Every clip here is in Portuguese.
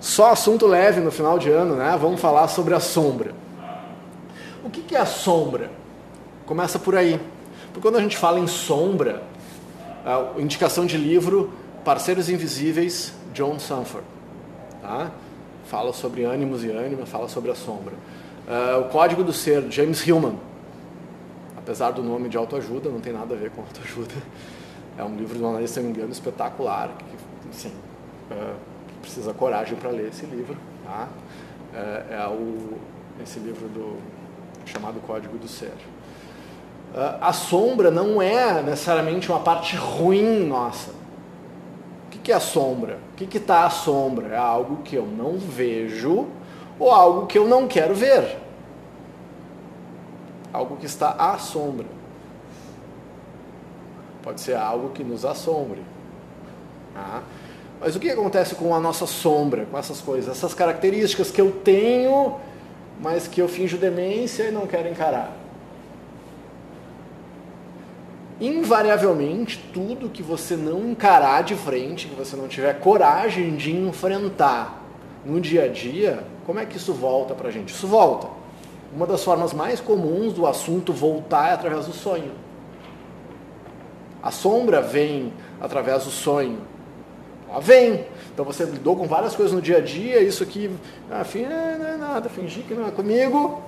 Só assunto leve no final de ano, né? Vamos falar sobre a sombra. O que é a sombra? Começa por aí. Porque quando a gente fala em sombra, a indicação de livro Parceiros Invisíveis, John Sanford. Tá? Fala sobre ânimos e ânima, fala sobre a sombra. Uh, o Código do Ser, James Hillman. Apesar do nome de autoajuda, não tem nada a ver com autoajuda. É um livro analista, se não me engano, espetacular. Que, sim, uh, precisa coragem para ler esse livro. Tá? Uh, é o, esse livro do chamado Código do Ser. Uh, a sombra não é necessariamente uma parte ruim nossa. O que, que é a sombra? O que está a sombra? É algo que eu não vejo ou algo que eu não quero ver. Algo que está à sombra. Pode ser algo que nos assombre. Tá? Mas o que acontece com a nossa sombra, com essas coisas, essas características que eu tenho, mas que eu finjo demência e não quero encarar? invariavelmente tudo que você não encarar de frente, que você não tiver coragem de enfrentar no dia a dia, como é que isso volta para a gente? Isso volta. Uma das formas mais comuns do assunto voltar é através do sonho. A sombra vem através do sonho. Ela vem. Então você lidou com várias coisas no dia a dia, isso aqui, ah, não é nada, fingir que não é comigo,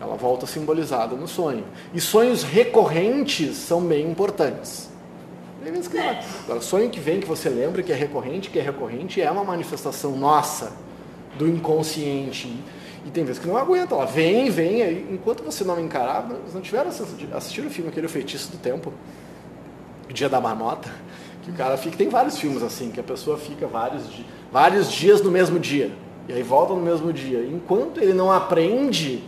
ela volta simbolizada no sonho. E sonhos recorrentes são bem importantes. Agora, sonho que vem, que você lembra que é recorrente, que é recorrente, é uma manifestação nossa, do inconsciente. E tem vezes que não aguenta, ela vem, vem, aí, enquanto você não encarar, não tiveram assistido o filme aquele O Feitiço do Tempo, Dia da Marmota, que o cara fica, tem vários filmes assim, que a pessoa fica vários, vários dias no mesmo dia, e aí volta no mesmo dia. Enquanto ele não aprende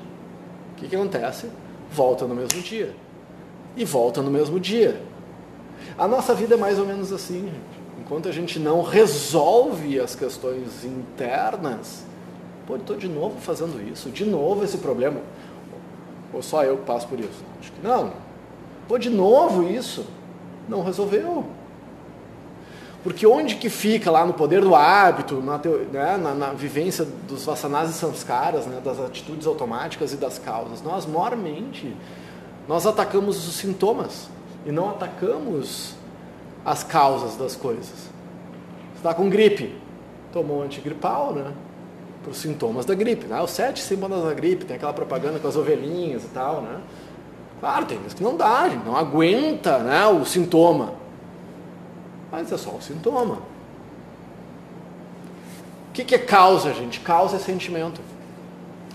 o que, que acontece? Volta no mesmo dia. E volta no mesmo dia. A nossa vida é mais ou menos assim, gente. Enquanto a gente não resolve as questões internas, pô, estou de novo fazendo isso, de novo esse problema. Ou só eu que passo por isso? Acho que não. Pô, de novo isso. Não resolveu. Porque onde que fica lá no poder do hábito, na, né, na, na vivência dos vasanas e samskaras, né, das atitudes automáticas e das causas? Nós, mormente, nós atacamos os sintomas e não atacamos as causas das coisas. Você está com gripe, tomou antigripal, né? Para os sintomas da gripe. Né? Os sete sintomas da gripe, tem aquela propaganda com as ovelhinhas e tal, né? Claro, tem vezes que não dá, não aguenta né, o sintoma. Mas é só o sintoma. O que, que é causa, gente? Causa é sentimento.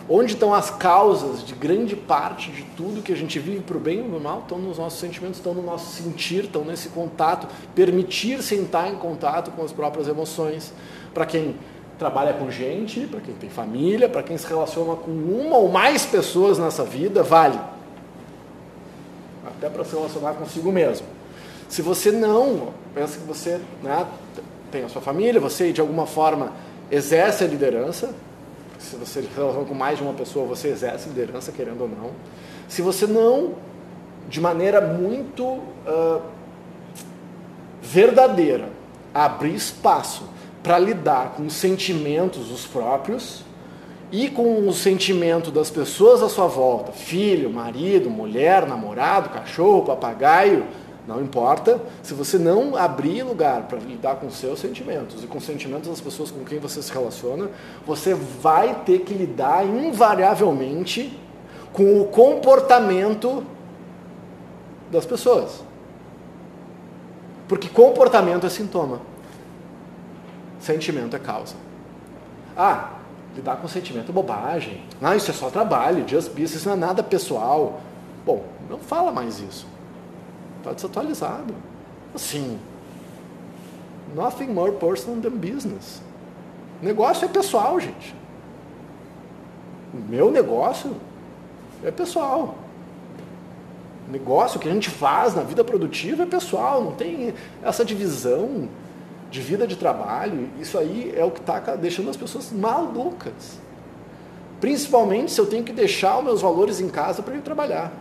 Onde estão as causas de grande parte de tudo que a gente vive para o bem e para o mal? Estão nos nossos sentimentos, estão no nosso sentir, estão nesse contato, permitir sentar em contato com as próprias emoções. Para quem trabalha com gente, para quem tem família, para quem se relaciona com uma ou mais pessoas nessa vida, vale. Até para se relacionar consigo mesmo. Se você não pensa que você né, tem a sua família, você de alguma forma exerce a liderança, se você se relaciona com mais de uma pessoa, você exerce liderança, querendo ou não. Se você não, de maneira muito uh, verdadeira, abrir espaço para lidar com os sentimentos os próprios e com o sentimento das pessoas à sua volta, filho, marido, mulher, namorado, cachorro, papagaio, não importa, se você não abrir lugar para lidar com seus sentimentos e com os sentimentos das pessoas com quem você se relaciona, você vai ter que lidar invariavelmente com o comportamento das pessoas. Porque comportamento é sintoma, sentimento é causa. Ah, lidar com sentimento é bobagem. Ah, isso é só trabalho, just business, isso não é nada pessoal. Bom, não fala mais isso. Está desatualizado. Assim, nothing more personal than business. Negócio é pessoal, gente. O meu negócio é pessoal. negócio que a gente faz na vida produtiva é pessoal, não tem essa divisão de vida de trabalho. Isso aí é o que está deixando as pessoas malucas. Principalmente se eu tenho que deixar os meus valores em casa para ir trabalhar.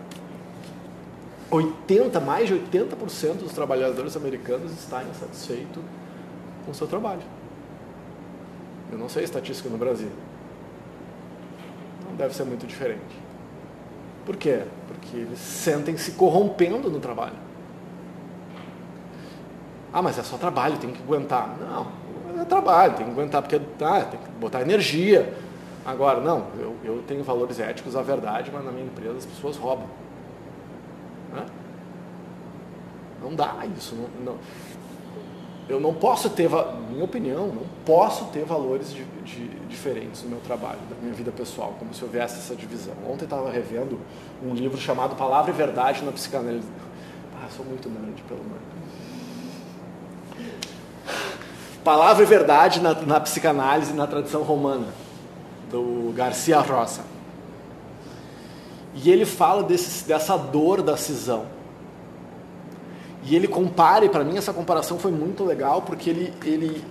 80, mais de 80% dos trabalhadores americanos está insatisfeito com o seu trabalho. não sei estatística no Brasil. Não deve ser muito diferente. Por quê? Porque eles sentem se corrompendo no trabalho. Ah, mas é só trabalho, tem que aguentar. Não, é trabalho, tem que aguentar, porque ah, tem que botar energia. Agora, não, eu, eu tenho valores éticos, a verdade, mas na minha empresa as pessoas roubam. Né? Não dá isso. Não, não. Eu não posso ter, minha opinião, não posso ter valores de, de, diferentes no meu trabalho, na minha vida pessoal, como se houvesse essa divisão. Ontem estava revendo um livro chamado Palavra e Verdade na Psicanálise. Ah, sou muito nerd, pelo amor Palavra e Verdade na, na Psicanálise na tradição romana, do Garcia Rosa. E ele fala desse, dessa dor da cisão e ele compare, para mim essa comparação foi muito legal, porque ele, ele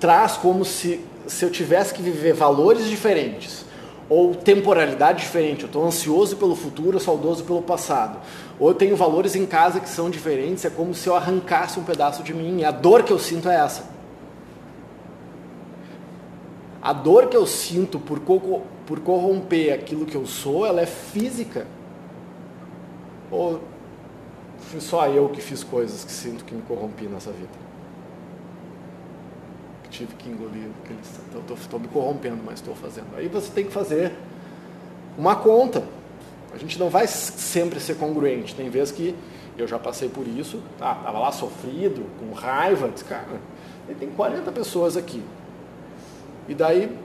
traz como se, se eu tivesse que viver valores diferentes, ou temporalidade diferente. Eu estou ansioso pelo futuro, saudoso pelo passado. Ou eu tenho valores em casa que são diferentes, é como se eu arrancasse um pedaço de mim. E a dor que eu sinto é essa. A dor que eu sinto por, co por corromper aquilo que eu sou, ela é física. Ou fui só eu que fiz coisas que sinto que me corrompi nessa vida. Que tive que engolir, estou me corrompendo, mas estou fazendo. Aí você tem que fazer uma conta. A gente não vai sempre ser congruente. Tem vezes que eu já passei por isso, tá, tava lá sofrido, com raiva, disse, cara, tem 40 pessoas aqui. E daí,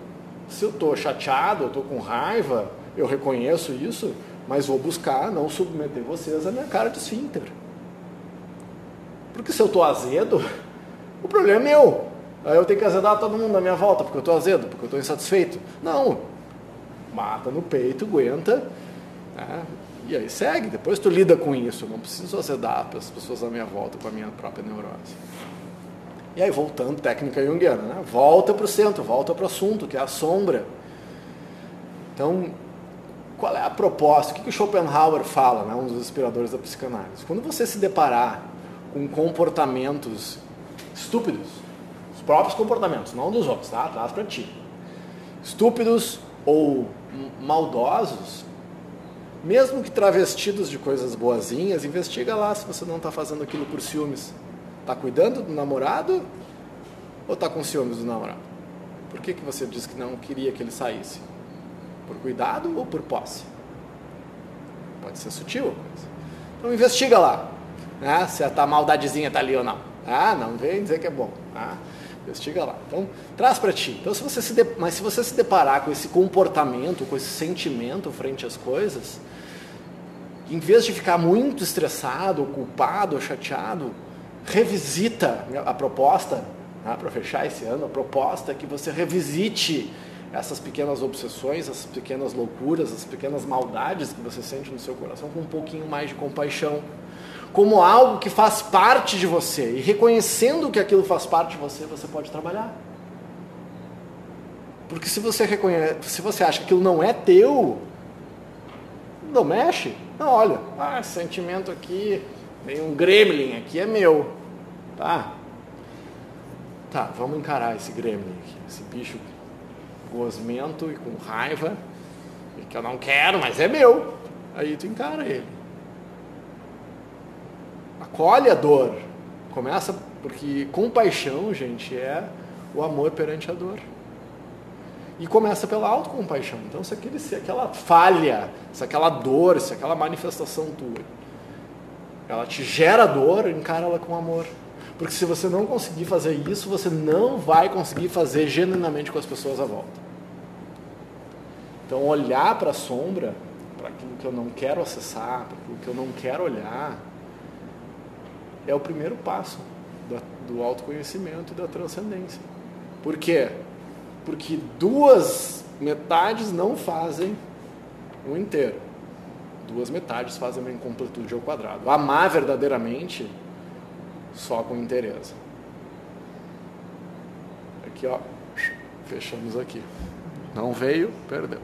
se eu estou chateado, eu estou com raiva, eu reconheço isso, mas vou buscar não submeter vocês à minha cara de esfíncter. Porque se eu estou azedo, o problema é meu. Aí eu tenho que azedar todo mundo na minha volta, porque eu estou azedo, porque eu estou insatisfeito. Não. Mata no peito, aguenta. Né? E aí segue. Depois tu lida com isso. Eu não preciso azedar as pessoas à minha volta com a minha própria neurose. E aí, voltando, técnica junguiana, né? volta para o centro, volta para o assunto, que é a sombra. Então, qual é a proposta? O que, que Schopenhauer fala, né, um dos inspiradores da psicanálise? Quando você se deparar com comportamentos estúpidos, os próprios comportamentos, não dos outros, tá? Traz para ti. Estúpidos ou maldosos, mesmo que travestidos de coisas boazinhas, investiga lá se você não está fazendo aquilo por ciúmes. Está cuidando do namorado ou está com ciúmes do namorado? Por que, que você disse que não queria que ele saísse? Por cuidado ou por posse? Pode ser sutil a coisa. Então investiga lá. Né? Se a maldadezinha está ali ou não. Ah, não vem dizer que é bom. Ah, investiga lá. Então, traz para ti. Então, se você se de... Mas se você se deparar com esse comportamento, com esse sentimento frente às coisas, em vez de ficar muito estressado, ou culpado, ou chateado, revisita a proposta, né, para fechar esse ano, a proposta é que você revisite essas pequenas obsessões, essas pequenas loucuras, essas pequenas maldades que você sente no seu coração com um pouquinho mais de compaixão, como algo que faz parte de você. E reconhecendo que aquilo faz parte de você, você pode trabalhar. Porque se você reconhece, se você acha que aquilo não é teu, não mexe. Não, olha, ah, esse sentimento aqui, tem um gremlin aqui é meu. Tá? Tá, vamos encarar esse gremlin aqui, esse bicho gosmento e com raiva, que eu não quero, mas é meu. Aí tu encara ele. Acolhe a dor. Começa, porque compaixão, gente, é o amor perante a dor. E começa pela autocompaixão. Então, se, aquele, se aquela falha, se aquela dor, se aquela manifestação tua, ela te gera dor, encara ela com amor. Porque se você não conseguir fazer isso, você não vai conseguir fazer genuinamente com as pessoas à volta. Então, olhar para a sombra, para aquilo que eu não quero acessar, para aquilo que eu não quero olhar, é o primeiro passo do autoconhecimento e da transcendência. Por quê? Porque duas metades não fazem um inteiro. Duas metades fazem uma incompletude ao quadrado. Amar verdadeiramente só com interesse. Aqui, ó, fechamos aqui. Não veio, perdeu.